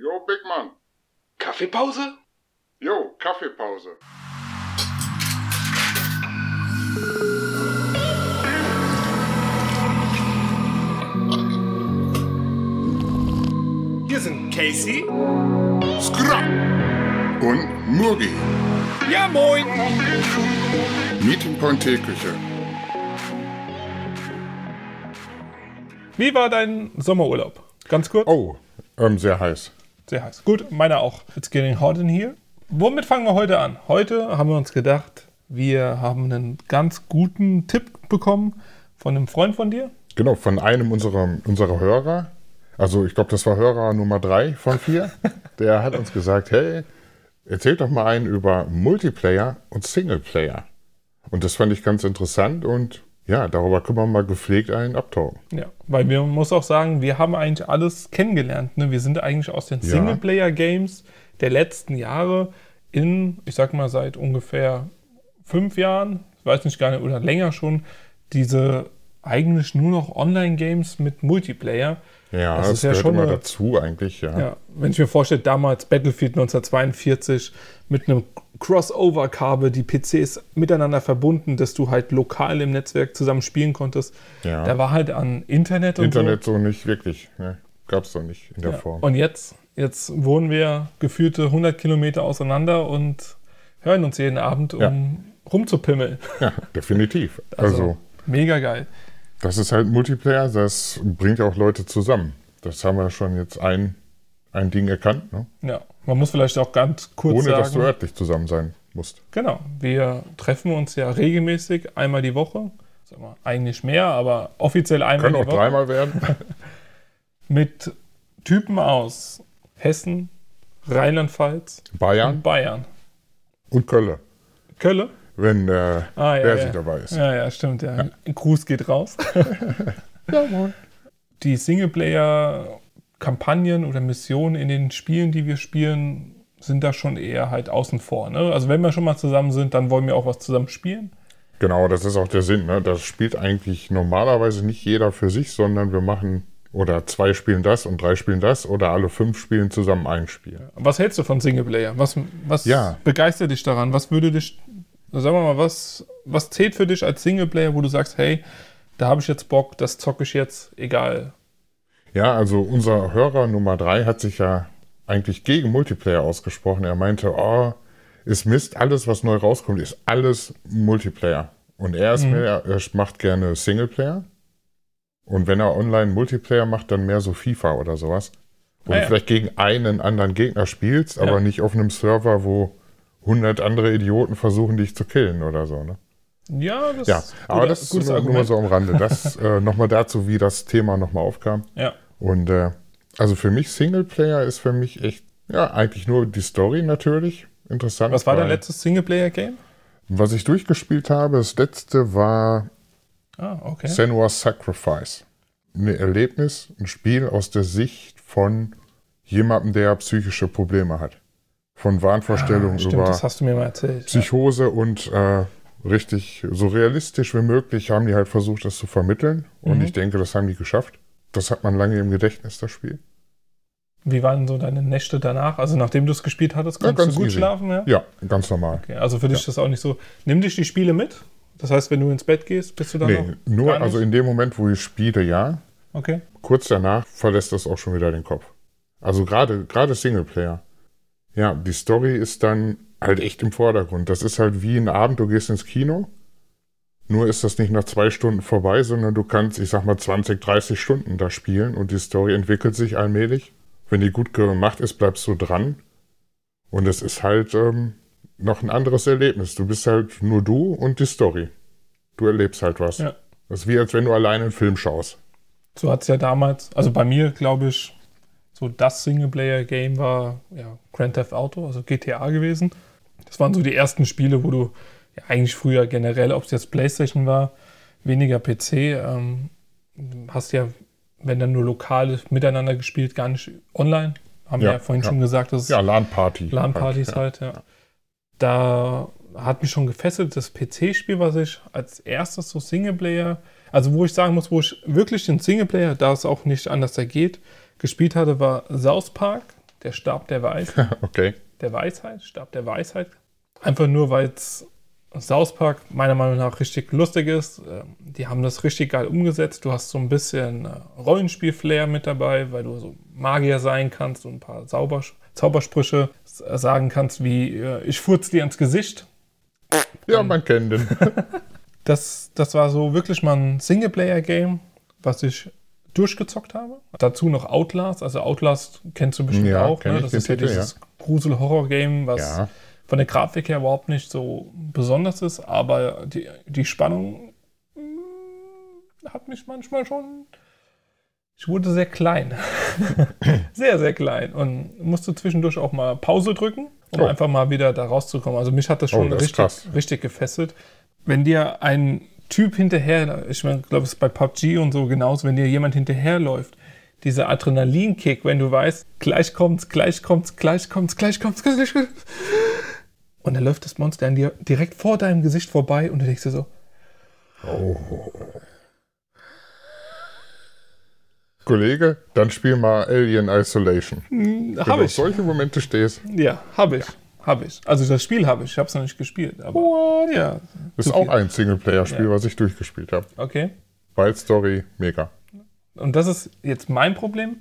Jo, Big Mann. Kaffeepause? Jo, Kaffeepause. Hier sind Casey Skra und Murgi. Ja, moin. Meeting Point Teeküche. Wie war dein Sommerurlaub? Ganz kurz. Oh, ähm, sehr heiß. Sehr heiß. Gut, meiner auch. It's getting hot in here. Womit fangen wir heute an? Heute haben wir uns gedacht, wir haben einen ganz guten Tipp bekommen von einem Freund von dir. Genau, von einem unserer, unserer Hörer. Also ich glaube, das war Hörer Nummer drei von vier. Der hat uns gesagt, hey, erzählt doch mal einen über Multiplayer und Singleplayer. Und das fand ich ganz interessant und ja, darüber können wir mal gepflegt einen abtauchen. Ja, weil wir muss auch sagen, wir haben eigentlich alles kennengelernt. Ne? Wir sind eigentlich aus den Ja. Singleplayer-Games der letzten Jahre in, ich sag mal, seit ungefähr fünf Jahren, ich weiß nicht gar nicht, oder länger schon, diese eigentlich nur noch Online-Games mit Multiplayer. Ja, Das das, ist ja gehört schon immer eine- dazu eigentlich, ja. Ja, wenn ich mir vorstelle, damals Battlefield 1942 mit einem Crossover-Kabel, die PCs miteinander verbunden, dass du halt lokal im Netzwerk zusammen spielen konntest. Ja. Da war halt an Internet und Internet so nicht wirklich. Ne? Gab es doch nicht in der so. Ja. Form. Und jetzt, jetzt wohnen wir gefühlte 100 Kilometer auseinander und hören uns jeden Abend, um Ja. rumzupimmeln. Ja, definitiv. Also, Also, mega geil. Das ist halt Multiplayer, das bringt auch Leute zusammen. Das haben wir schon jetzt ein, ein Ding erkannt, ne? Ja, man muss vielleicht auch ganz kurz ohne sagen. dass du örtlich zusammen sein musst. Genau, wir treffen uns ja regelmäßig einmal die Woche. Sag mal, eigentlich mehr, aber offiziell einmal Können die auch Woche. dreimal werden. Mit Typen aus Hessen, Rheinland-Pfalz und Bayern Bayern. und Kölle, Kölle? Wenn äh, Ah, ja, der ja. sich dabei ist. Ja, ja, stimmt. Ja. Ein Gruß geht raus. Ja, moin. Die Singleplayer-Kampagnen oder Missionen in den Spielen, die wir spielen, sind da schon eher halt außen vor. Ne? Also wenn wir schon mal zusammen sind, dann wollen wir auch was zusammen spielen. Genau, das ist auch der Sinn. Ne? Das spielt eigentlich normalerweise nicht jeder für sich, sondern wir machen oder zwei spielen das und drei spielen das oder alle fünf spielen zusammen ein Spiel. Was hältst du von Singleplayer? Was, was Ja. begeistert dich daran? Was würde dich, sagen wir mal, was, was zählt für dich als Singleplayer, wo du sagst, hey, da habe ich jetzt Bock, das zocke ich jetzt, egal. Ja, also unser Hörer Nummer drei hat sich ja eigentlich gegen Multiplayer ausgesprochen. Er meinte, oh, ist Mist, alles, was neu rauskommt, ist alles Multiplayer. Und er ist mehr, er macht gerne Singleplayer. Und wenn er online Multiplayer macht, dann mehr so FIFA oder sowas. Wo Ah, du ja. vielleicht gegen einen anderen Gegner spielst, aber Ja. nicht auf einem Server, wo 100 andere Idioten versuchen, dich zu killen oder so. Ne? Ja, das Ja, ist aber guter- das ist nur, nur mal so am Rande. Das äh, nochmal dazu, wie das Thema nochmal aufkam. Ja. Und äh, also für mich Singleplayer ist für mich echt, ja, eigentlich nur die Story natürlich interessant. Was war dein letztes Singleplayer-Game? Was ich durchgespielt habe, das letzte war Ah, okay. Senua's Sacrifice. Ein Erlebnis, ein Spiel aus der Sicht von jemandem, der psychische Probleme hat. Von Wahnvorstellungen Ah, Stimmt, über das hast du mir mal erzählt. Psychose und äh, richtig so realistisch wie möglich haben die halt versucht, das zu vermitteln. Und Mhm. ich denke, das haben die geschafft. Das hat man lange im Gedächtnis, das Spiel. Wie waren so deine Nächte danach? Also nachdem du es gespielt hattest, Ja, konntest ganz du gut easy. schlafen? Ja? Ja, ganz normal. Okay, also für dich ist das auch nicht so. Nimm dich die Spiele mit? Das heißt, wenn du ins Bett gehst, bist du dann Nee, nur, also in dem Moment, wo ich spiele, ja. Okay. Kurz danach verlässt das auch schon wieder den Kopf. Also gerade gerade Singleplayer. Ja, die Story ist dann halt echt im Vordergrund. Das ist halt wie ein Abend, du gehst ins Kino. Nur ist das nicht nach zwei Stunden vorbei, sondern du kannst, ich sag mal, 20, 30 Stunden da spielen und die Story entwickelt sich allmählich. Wenn die gut gemacht ist, bleibst du dran. Und es ist halt ähm, noch ein anderes Erlebnis. Du bist halt nur du und die Story. Du erlebst halt was. Ja. Das ist wie, als wenn du alleine einen Film schaust. So hat es ja damals, also bei mir glaube ich, so das Singleplayer-Game war ja, Grand Theft Auto, also GTA gewesen. Das waren so die ersten Spiele, wo du ja, eigentlich früher generell, ob es jetzt Playstation war, weniger PC, ähm, hast ja, wenn dann nur lokal miteinander gespielt, gar nicht online. Haben wir Ja, ja vorhin ja. schon gesagt, dass es Ja, LAN-Party. LAN-Partys halt, ja. Da hat mich schon gefesselt, das PC-Spiel, was ich als erstes so Singleplayer, also wo ich sagen muss, wo ich wirklich den Singleplayer, da es auch nicht anders geht, gespielt hatte, war South Park. der Stab der Weisheit. okay. Der Weisheit, Stab der Weisheit. Einfach nur, weil es South Park meiner Meinung nach richtig lustig ist. Ähm, Die haben das richtig geil umgesetzt. Du hast so ein bisschen äh, Rollenspiel-Flair mit dabei, weil du so Magier sein kannst und ein paar Zauber Zaubersprüche s- sagen kannst, wie äh, ich furz dir ins Gesicht. Ja, man kennt den. Das, das war so wirklich mal ein Singleplayer-Game, was ich durchgezockt habe. Dazu noch Outlast. Also Outlast kennst du bestimmt Ja, auch. Ne? Das ist ja Titel, dieses Grusel-Horror-Game, was ja. von der Grafik her überhaupt nicht so besonders ist, aber die, die Spannung mm, hat mich manchmal schon. Ich wurde sehr klein. sehr, sehr klein. Und musste zwischendurch auch mal Pause drücken, um Oh. einfach mal wieder da rauszukommen. Also mich hat das schon Oh, das richtig, richtig gefesselt. Wenn dir ein Typ hinterher, ich glaube, es ist bei PUBG und so genauso, wenn dir jemand hinterherläuft, dieser Adrenalinkick, wenn du weißt, gleich kommt's, gleich kommt's, gleich kommt's, gleich kommt's, gleich kommt's. Und dann läuft das Monster an dir direkt vor deinem Gesicht vorbei und du denkst dir so, Kollege, dann spiel mal Alien Isolation. hm, Wenn du auf ich. solche Momente stehst, Ja, hab ich. Hab ich. Also das Spiel habe ich. Ich habe es noch nicht gespielt. Aber ja, ist auch viel. ein Singleplayer-Spiel, Ja. was ich durchgespielt habe. okay. Wild Story, mega. Und das ist jetzt mein Problem.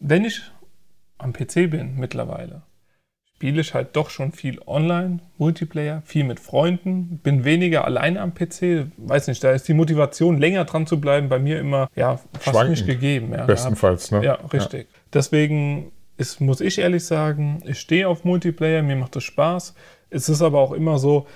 Wenn ich am PC bin mittlerweile, spiele ich halt doch schon viel online, Multiplayer, viel mit Freunden, bin weniger alleine am PC. Weiß nicht, da ist die Motivation, länger dran zu bleiben, bei mir immer ja, fast Schwankend. nicht gegeben. Ja, Bestenfalls, ne? Ja, richtig. Deswegen ist, muss ich ehrlich sagen, ich stehe auf Multiplayer, mir macht das Spaß. Es ist aber auch immer so,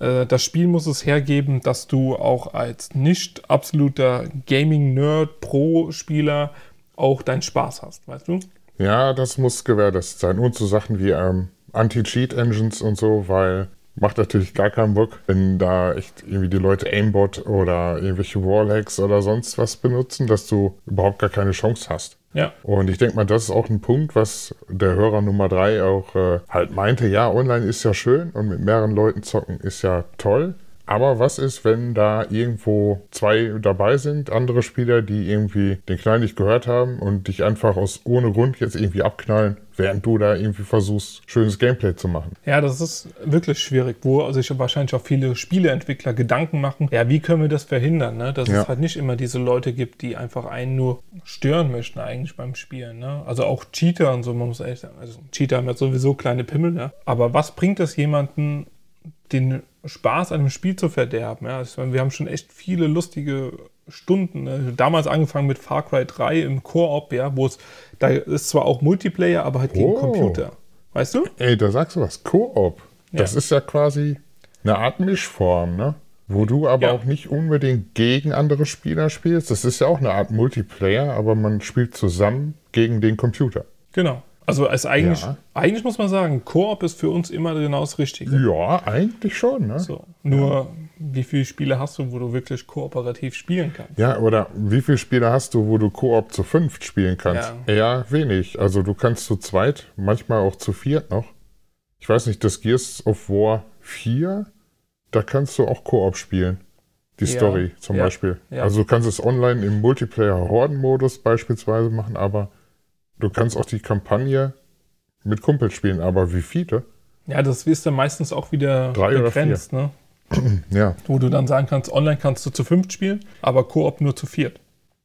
äh, das Spiel muss es hergeben, dass du auch als nicht absoluter Gaming-Nerd, Pro-Spieler auch deinen Spaß hast, weißt du? Ja, das muss gewährleistet sein. Und so Sachen wie ähm, Anti-Cheat-Engines und so, weil macht natürlich gar keinen Bock, wenn da echt irgendwie die Leute Aimbot oder irgendwelche Wallhacks oder sonst was benutzen, dass du überhaupt gar keine Chance hast. Ja, Und ich denke mal, das ist auch ein Punkt, was der Hörer Nummer drei auch äh, halt meinte. Ja, online ist ja schön und mit mehreren Leuten zocken ist ja toll. Aber was ist, wenn da irgendwo zwei dabei sind, andere Spieler, die irgendwie den Knall nicht gehört haben und dich einfach aus ohne Grund jetzt irgendwie abknallen, während du da irgendwie versuchst, schönes Gameplay zu machen? ja, das ist wirklich schwierig, wo sich wahrscheinlich auch viele Spieleentwickler Gedanken machen, ja, wie können wir das verhindern, ne? dass Ja. es halt nicht immer diese Leute gibt, die einfach einen nur stören möchten eigentlich beim Spielen. Ne? Also auch Cheater und so, man muss ehrlich sagen, also Cheater haben ja sowieso kleine Pimmel, ne? aber was bringt es jemanden, den Spaß an dem Spiel zu verderben? Ja? Meine, wir haben schon echt viele lustige Stunden. Ne? Damals angefangen mit Far Cry 3 im Koop, ja, wo es, da ist zwar auch Multiplayer, aber halt gegen Oh. Computer. Weißt du? Ey, da sagst du was, Koop. Das Ja. ist ja quasi eine Art Mischform, ne? Wo du aber Ja. auch nicht unbedingt gegen andere Spieler spielst. Das ist ja auch eine Art Multiplayer, aber man spielt zusammen gegen den Computer. Genau. Also als eigentlich, Ja. eigentlich muss man sagen, Koop ist für uns immer genau das Richtige. Ja, eigentlich schon, ne? So. Nur, wie viele Spiele hast du, wo du wirklich kooperativ spielen kannst? Ja, oder wie viele Spiele hast du, wo du Koop zu fünft spielen kannst? Ja. Eher wenig. Also du kannst zu zweit, manchmal auch zu viert noch. Ich weiß nicht, das Gears of War 4, da kannst du auch Koop spielen. Die Ja, Story zum ja, Beispiel. ja. Also du kannst es online im Multiplayer-Horden-Modus beispielsweise machen, aber du kannst auch die Kampagne mit Kumpels spielen. Aber wie viele? Ja, das ist dann meistens auch wieder Drei begrenzt, ne? Ja, Wo du dann sagen kannst, online kannst du zu fünft spielen, aber Koop nur zu viert.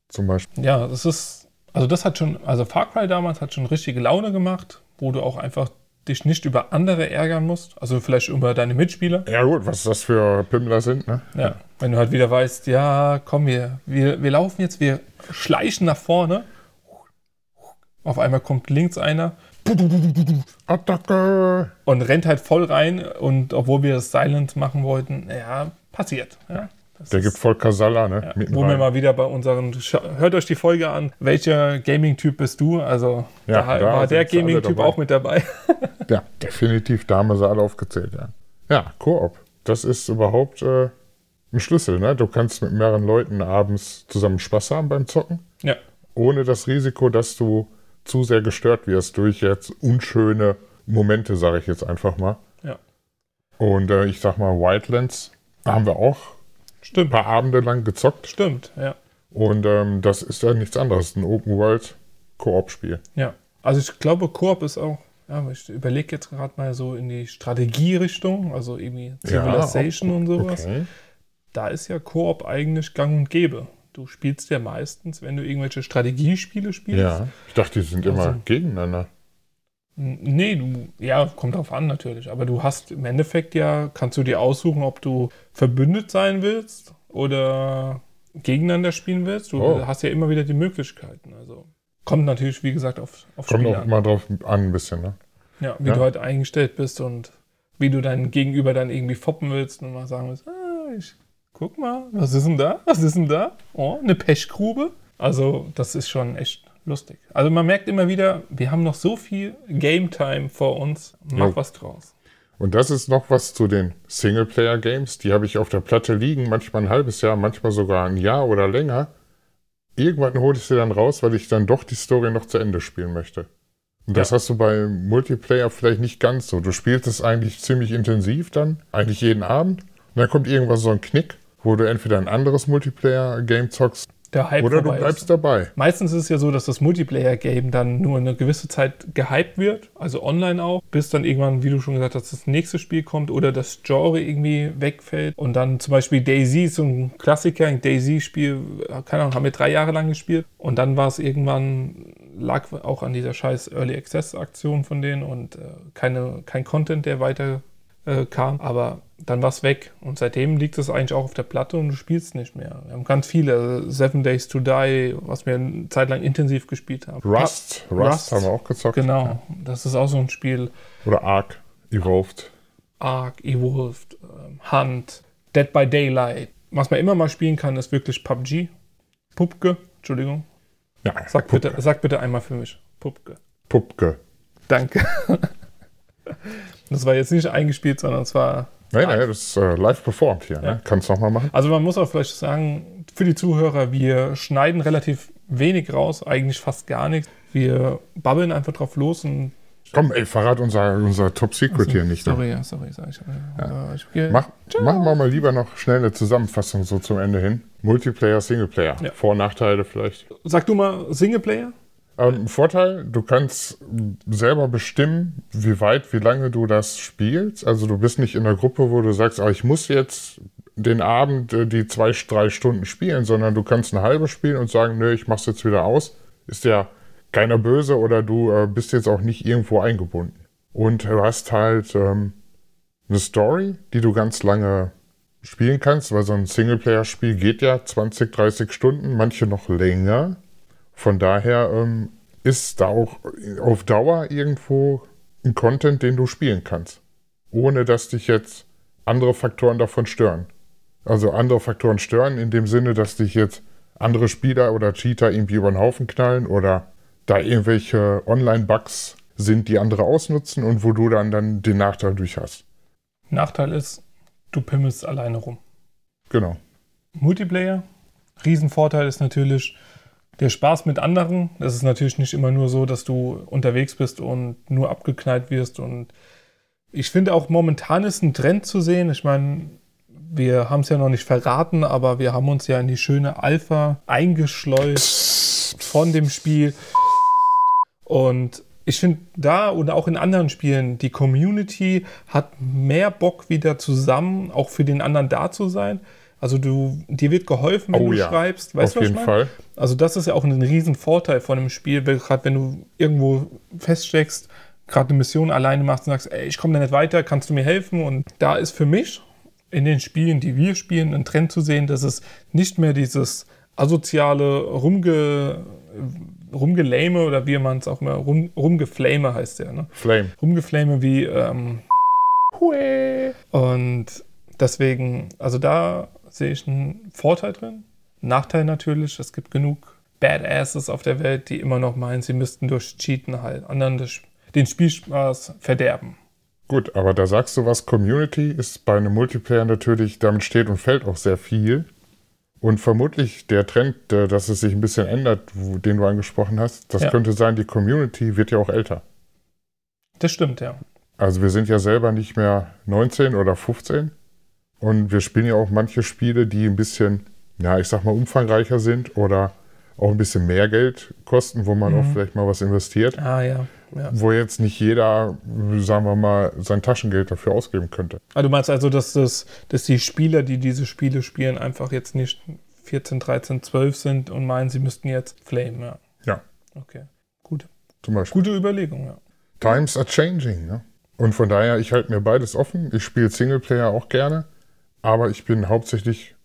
zum Beispiel. Ja, das ist, also das hat schon, also Far Cry damals hat schon richtige Laune gemacht, wo du auch einfach dich nicht über andere ärgern musst, also vielleicht über deine Mitspieler. Ja gut, was das für Pimmler sind, ne? Ja, wenn du halt wieder weißt, ja, komm, wir, wir, wir laufen jetzt, wir schleichen nach vorne. Auf einmal kommt links einer Attacke! und rennt halt voll rein und obwohl wir das Silent machen wollten, ja, passiert. Ja, das Der gibt voll Kasala, ne? ja, wo wir rein. mal wieder bei unseren, hört euch die Folge an, welcher Gaming-Typ bist du? Also Ja, da, da war der Gaming-Typ auch mit dabei. Ja, definitiv, da haben wir sie alle aufgezählt, ja. Ja, Koop. Das ist überhaupt äh, ein Schlüssel, ne? Du kannst mit mehreren Leuten abends zusammen Spaß haben beim Zocken, ja, ohne das Risiko, dass du zu sehr gestört wirst durch jetzt unschöne Momente, sage ich jetzt einfach mal. ja, Und äh, ich sag mal, Wildlands haben wir auch ein stimmt, paar Abende lang gezockt. stimmt, ja, Und ähm, das ist ja nichts anderes, ein Open-World-Koop-Spiel. ja. Also ich glaube, Koop ist auch, ja, ich überlege jetzt gerade mal so in die Strategierichtung, also irgendwie Civilization ja, und sowas. Okay. Da ist ja Koop eigentlich gang und gäbe. Du spielst ja meistens, wenn du irgendwelche Strategiespiele spielst. Ja, ich dachte, die sind immer Also- gegeneinander. N- Nee, du, ja, kommt drauf an natürlich. Aber du hast im Endeffekt ja, kannst du dir aussuchen, ob du verbündet sein willst oder gegeneinander spielen willst. Du Oh. hast ja immer wieder die Möglichkeiten. Also kommt natürlich, wie gesagt, auf, auf Kommt Spiel auch an. mal drauf an, ein bisschen, ne? Ja, wie Ja. du halt eingestellt bist und wie du dein Gegenüber dann irgendwie foppen willst und mal sagen willst, ah, ich guck mal, was ist denn da? Was ist denn da? Oh, eine Pechgrube. Also, das ist schon echt lustig. Also man merkt immer wieder, wir haben noch so viel Game Time vor uns. Mach Jo. was draus. Und das ist noch was zu den Singleplayer-Games. Die habe ich auf der Platte liegen, manchmal ein halbes Jahr, manchmal sogar ein Jahr oder länger. Irgendwann hole ich sie dann raus, weil ich dann doch die Story noch zu Ende spielen möchte. Und das Ja. hast du bei Multiplayer vielleicht nicht ganz so. Du spielst es eigentlich ziemlich intensiv dann, eigentlich jeden Abend. Und dann kommt irgendwann so ein Knick, wo du entweder ein anderes Multiplayer-Game zockst Der Hype oder du bleibst ist. dabei. Meistens ist es ja so, dass das Multiplayer-Game dann nur eine gewisse Zeit gehypt wird, also online auch, bis dann irgendwann, wie du schon gesagt hast, das nächste Spiel kommt oder das Genre irgendwie wegfällt. Und dann zum Beispiel Daisy ist so ein Klassiker, ein Daisy-Spiel, keine Ahnung, haben wir drei Jahre lang gespielt. Und dann war es irgendwann, lag auch an dieser scheiß Early Access-Aktion von denen und äh, keine, kein Content, der weiter äh, kam. Aber dann war es weg. Und seitdem liegt es eigentlich auch auf der Platte und du spielst nicht mehr. Wir haben ganz viele. Also Seven Days to Die, was wir eine Zeit lang intensiv gespielt haben. Rust, Rust, Rust. haben wir auch gezockt. Genau. Das ist auch so ein Spiel. Oder Ark, Evolved. Ark, Evolved, ähm, Hunt, Dead by Daylight. Was man immer mal spielen kann, ist wirklich PUBG. Pupke, Entschuldigung. Ja, Sag Pup- bitte, sag bitte einmal für mich. Pupke. Pupke. Danke. Das war jetzt nicht eingespielt, sondern es war Nein, nein, das ist äh, live performt hier. Ja. Ne? Kannst du nochmal machen? Also man muss auch vielleicht sagen, für die Zuhörer, wir schneiden relativ wenig raus, eigentlich fast gar nichts. Wir babbeln einfach drauf los und Komm, ey, verrat unser, unser Top Secret hier nicht. Ne? Sorry, ja, sorry, sag ich. Ja. Ich, ich, Mach, machen wir mal lieber noch schnell eine Zusammenfassung so zum Ende hin. Multiplayer, Singleplayer. Ja. Vor- und Nachteile vielleicht. Sag du mal Singleplayer? Ähm, Vorteil, du kannst selber bestimmen, wie weit, wie lange du das spielst. Also du bist nicht in der Gruppe, wo du sagst, ah, ich muss jetzt den Abend äh, die zwei, drei Stunden spielen, sondern du kannst eine halbe spielen und sagen, nö, ich mach's jetzt wieder aus. Ist ja keiner böse oder du äh, bist jetzt auch nicht irgendwo eingebunden. Und du hast halt ähm, eine Story, die du ganz lange spielen kannst, weil so ein Singleplayer-Spiel geht ja 20, 30 Stunden, manche noch länger. Von daher ähm, ist da auch auf Dauer irgendwo ein Content, den du spielen kannst. Ohne dass dich jetzt andere Faktoren davon stören. Also andere Faktoren stören in dem Sinne, dass dich jetzt andere Spieler oder Cheater irgendwie über den Haufen knallen oder da irgendwelche Online-Bugs sind, die andere ausnutzen und wo du dann, dann den Nachteil durch hast. Nachteil ist, du pimmelst alleine rum. Genau. Multiplayer, Riesenvorteil ist natürlich der Spaß mit anderen. Das ist natürlich nicht immer nur so, dass du unterwegs bist und nur abgeknallt wirst. Und ich finde auch momentan ist ein Trend zu sehen. Ich meine, wir haben es ja noch nicht verraten, aber wir haben uns ja in die schöne Alpha eingeschleust von dem Spiel. Und ich finde da und auch in anderen Spielen, die Community hat mehr Bock wieder zusammen, auch für den anderen da zu sein. Also du, dir wird geholfen, wenn Oh du ja, schreibst. Weißt Auf du, was jeden ich meine? Fall. Also das ist ja auch ein riesen Vorteil von einem Spiel, gerade wenn du irgendwo feststeckst, gerade eine Mission alleine machst und sagst, ey, ich komme da nicht weiter, kannst du mir helfen? Und da ist für mich in den Spielen, die wir spielen, ein Trend zu sehen, dass es nicht mehr dieses asoziale Rumge, Rumgelame oder wie man es auch immer, rum, Rumgeflame heißt der, ne? Flame. Rumgeflame wie ähm, Hue. Und deswegen, also da sehe ich einen Vorteil drin. Nachteil natürlich, es gibt genug Badasses auf der Welt, die immer noch meinen, sie müssten durch Cheaten halt anderen den Spielspaß verderben. Gut, aber da sagst du was, Community ist bei einem Multiplayer natürlich, damit steht und fällt auch sehr viel. Und vermutlich der Trend, dass es sich ein bisschen ändert, den du angesprochen hast, das Ja. könnte sein, die Community wird ja auch älter. Das stimmt, ja. Also wir sind ja selber nicht mehr 19 oder 15 und wir spielen ja auch manche Spiele, die ein bisschen, ja, ich sag mal, umfangreicher sind oder auch ein bisschen mehr Geld kosten, wo man auch vielleicht mal was investiert. Ah ja. ja. Wo jetzt nicht jeder, sagen wir mal, sein Taschengeld dafür ausgeben könnte. Ah, du meinst also, dass, das, dass die Spieler, die diese Spiele spielen, einfach jetzt nicht 14, 13, 12 sind und meinen, sie müssten jetzt flamen, ja. Ja, Okay. Gut. zum Beispiel. Gute Überlegung, ja. Times are changing. Ne? Und von daher, ich halte mir beides offen. Ich spiele Singleplayer auch gerne, aber ich bin hauptsächlich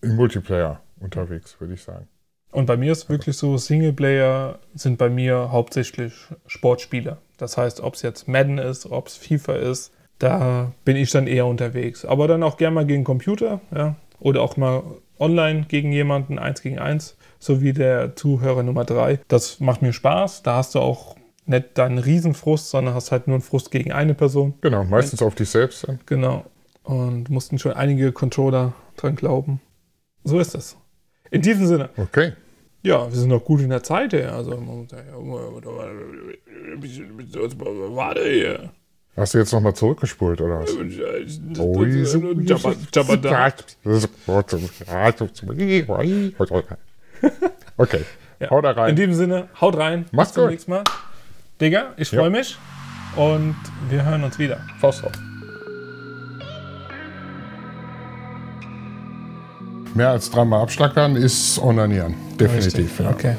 im Multiplayer unterwegs, würde ich sagen. Und bei mir ist wirklich so, Singleplayer sind bei mir hauptsächlich Sportspiele. Das heißt, ob es jetzt Madden ist, ob es FIFA ist, da bin ich dann eher unterwegs. Aber dann auch gerne mal gegen Computer, ja. Oder auch mal online gegen jemanden, eins gegen eins, so wie der Zuhörer Nummer drei. Das macht mir Spaß. Da hast du auch nicht deinen Riesenfrust, sondern hast halt nur einen Frust gegen eine Person. Genau, meistens auf dich selbst dann. Genau. Und mussten schon einige Controller dran glauben. So ist es. In diesem Sinne. Okay. Ja, wir sind noch gut in der Zeit, ey. Also, warte hier. Hast du jetzt nochmal zurückgespult, oder was? Oh. Okay, Ja. hau da In rein. diesem Sinne, haut rein. Mach's Bis zum gut. nächsten Mal. Digga, ich Ja. freue mich. Und wir hören uns wieder. Faust auf. Mehr als dreimal abschlackern ist onanieren. Definitiv. Ja. Okay.